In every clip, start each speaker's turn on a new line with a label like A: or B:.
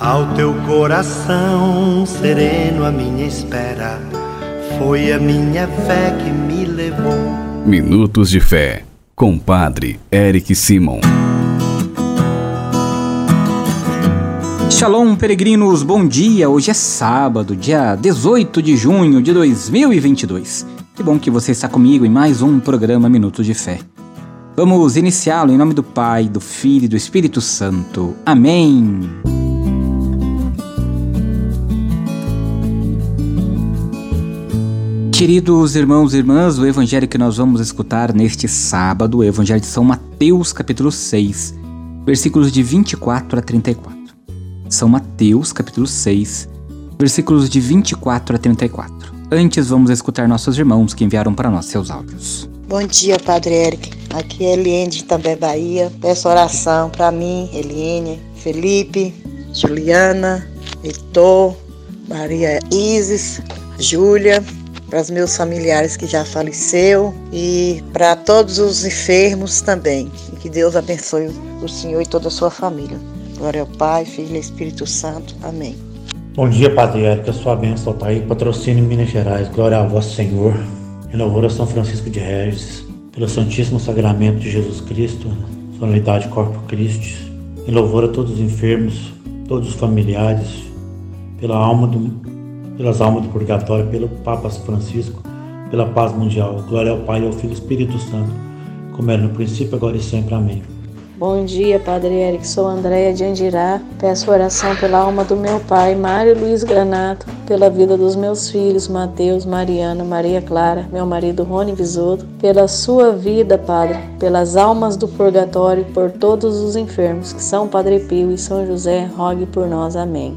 A: Ao teu coração sereno, a minha espera foi a minha fé que me levou.
B: Minutos de Fé, com Padre Eric Simon.
C: Shalom, peregrinos, bom dia! Hoje é sábado, dia 18 de junho de 2022. Que bom que você está comigo em mais um programa Minutos de Fé. Vamos iniciá-lo em nome do Pai, do Filho e do Espírito Santo. Amém! Queridos irmãos e irmãs, o evangelho que nós vamos escutar neste sábado, o evangelho de São Mateus, capítulo 6, versículos de 24 a 34. São Mateus, capítulo 6, versículos de 24 a 34. Antes, vamos escutar nossos irmãos que enviaram para nós seus áudios.
D: Bom dia, Padre Eric. Aqui é Eliane de Também Bahia. Peço oração para mim, Eliane, Felipe, Juliana, Heitor, Maria Isis, Júlia, para os meus familiares que já faleceu e para todos os enfermos também. E que Deus abençoe o Senhor e toda a sua família. Glória ao Pai, Filho e Espírito Santo. Amém.
E: Bom dia, Padre Érica. Sua bênção está aí. Patrocínio Minas Gerais. Glória a vosso Senhor. Em louvor a São Francisco de Regis. Pelo Santíssimo Sacramento de Jesus Cristo. Solenidade Corpo Christi. Em louvor a todos os enfermos, todos os familiares. Pela alma do pelas almas do purgatório, pelo Papa Francisco, pela paz mundial. Glória ao Pai, ao Filho e ao Espírito Santo, como era no princípio, agora e sempre. Amém.
F: Bom dia, Padre Eric. Sou Andréia de Andirá. Peço oração pela alma do meu pai, Mário Luiz Granato, pela vida dos meus filhos, Mateus, Mariana, Maria Clara, meu marido Rony Visoto, pela sua vida, Padre, pelas almas do purgatório, por todos os enfermos, que São Padre Pio e São José, rogue por nós. Amém.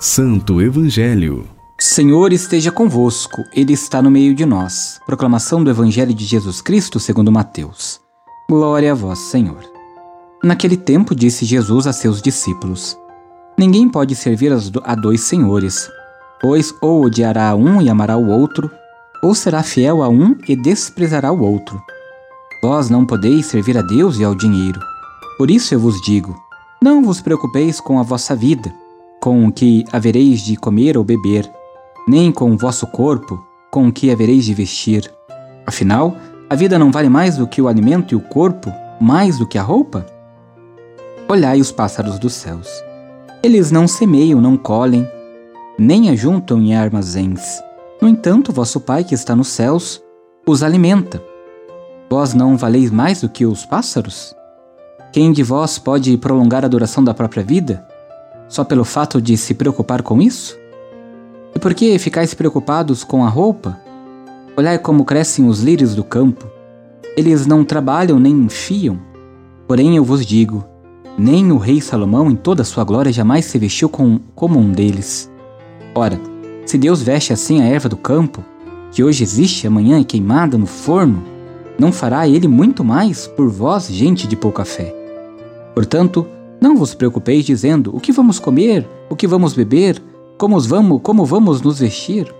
B: Santo Evangelho.
C: Senhor esteja convosco, Ele está no meio de nós. Proclamação do Evangelho de Jesus Cristo segundo Mateus. Glória a vós, Senhor. Naquele tempo disse Jesus a seus discípulos: Ninguém pode servir a dois senhores, pois ou odiará um e amará o outro, ou será fiel a um e desprezará o outro. Vós não podeis servir a Deus e ao dinheiro. Por isso eu vos digo: não vos preocupeis com a vossa vida com o que havereis de comer ou beber, nem com o vosso corpo, com o que havereis de vestir. Afinal, a vida não vale mais do que o alimento e o corpo, mais do que a roupa? Olhai os pássaros dos céus. Eles não semeiam, não colhem, nem ajuntam em armazéns. No entanto, vosso Pai que está nos céus os alimenta. Vós não valeis mais do que os pássaros? Quem de vós pode prolongar a duração da própria vida? Só pelo fato de se preocupar com isso? E por que ficais preocupados com a roupa? Olhai como crescem os lírios do campo. Eles não trabalham nem enfiam. Porém eu vos digo, nem o rei Salomão em toda sua glória jamais se vestiu com, como um deles. Ora, se Deus veste assim a erva do campo, que hoje existe amanhã é queimada no forno, não fará ele muito mais por vós, gente de pouca fé. Portanto, não vos preocupeis dizendo: o que vamos comer, o que vamos beber, como vamos, como vamos nos vestir.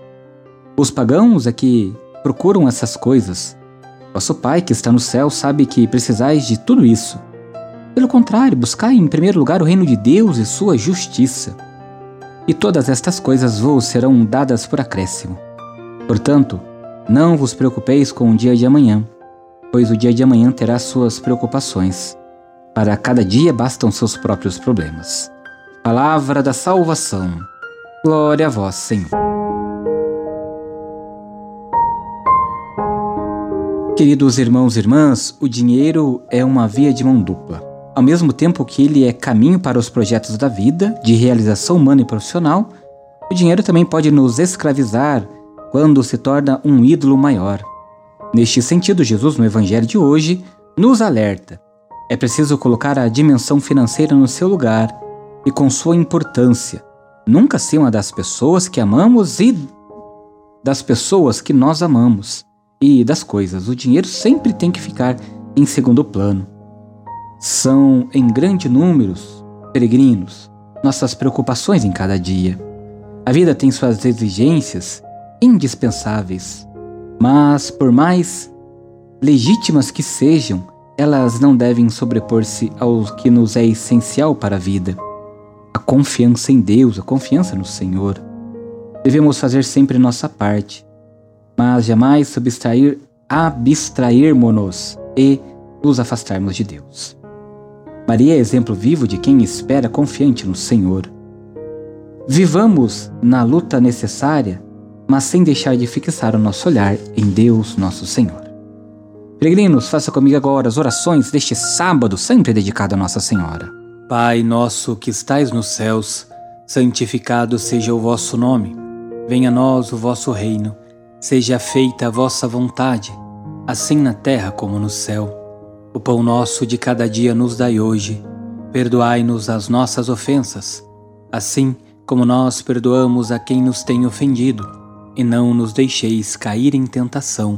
C: Os pagãos é que procuram essas coisas. Vosso Pai que está no céu sabe que precisais de tudo isso. Pelo contrário, buscai em primeiro lugar o reino de Deus e sua justiça. E todas estas coisas vos serão dadas por acréscimo. Portanto, não vos preocupeis com o dia de amanhã, pois o dia de amanhã terá suas preocupações. Para cada dia bastam seus próprios problemas. Palavra da salvação. Glória a vós, Senhor. Queridos irmãos e irmãs, o dinheiro é uma via de mão dupla. Ao mesmo tempo que ele é caminho para os projetos da vida, de realização humana e profissional, o dinheiro também pode nos escravizar quando se torna um ídolo maior. Neste sentido, Jesus, no Evangelho de hoje, nos alerta. É preciso colocar a dimensão financeira no seu lugar e com sua importância, nunca acima das pessoas que amamos e das pessoas que nós amamos e das coisas. O dinheiro sempre tem que ficar em segundo plano. São em grande números peregrinos nossas preocupações em cada dia. A vida tem suas exigências indispensáveis, mas por mais legítimas que sejam, elas não devem sobrepor-se ao que nos é essencial para a vida. A confiança em Deus, a confiança no Senhor. Devemos fazer sempre nossa parte, mas jamais subtrair, abstrairmos-nos e nos afastarmos de Deus. Maria é exemplo vivo de quem espera confiante no Senhor. Vivamos na luta necessária, mas sem deixar de fixar o nosso olhar em Deus, nosso Senhor. Peregrinos, faça comigo agora as orações deste sábado, sempre dedicado a Nossa Senhora. Pai nosso que estais nos céus, santificado seja o vosso nome. Venha a nós o vosso reino. Seja feita a vossa vontade, assim na terra como no céu. O pão nosso de cada dia nos dai hoje. Perdoai-nos as nossas ofensas, assim como nós perdoamos a quem nos tem ofendido. E não nos deixeis cair em tentação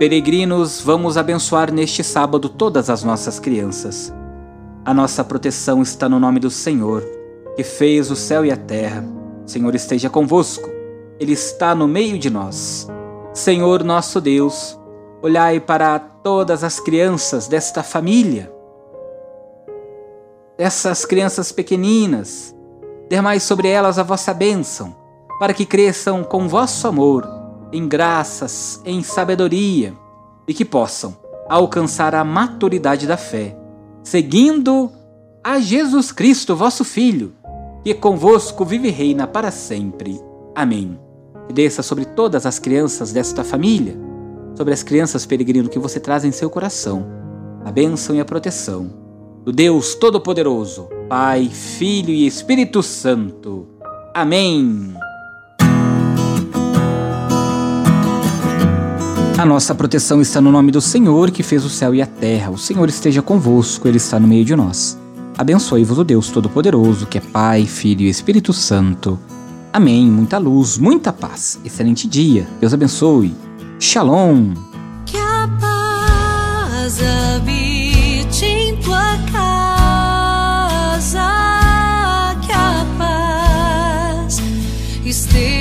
C: Peregrinos, vamos abençoar neste sábado todas as nossas crianças. A nossa proteção está no nome do Senhor, que fez o céu e a terra. O Senhor esteja convosco, Ele está no meio de nós. Senhor nosso Deus, olhai para todas as crianças desta família, dessas crianças pequeninas, dermai sobre elas a vossa bênção, para que cresçam com vosso amor em graças, em sabedoria, e que possam alcançar a maturidade da fé, seguindo a Jesus Cristo, vosso Filho, que convosco vive e reina para sempre. Amém. E desça sobre todas as crianças desta família, sobre as crianças peregrino que você traz em seu coração, a bênção e a proteção do Deus Todo-Poderoso, Pai, Filho e Espírito Santo. Amém. A nossa proteção está no nome do Senhor que fez o céu e a terra. O Senhor esteja convosco, ele está no meio de nós. Abençoe-vos o Deus Todo-Poderoso, que é Pai, Filho e Espírito Santo. Amém. Muita luz, muita paz. Excelente dia. Deus abençoe. Shalom. Que a paz habite em tua casa. Que a paz esteja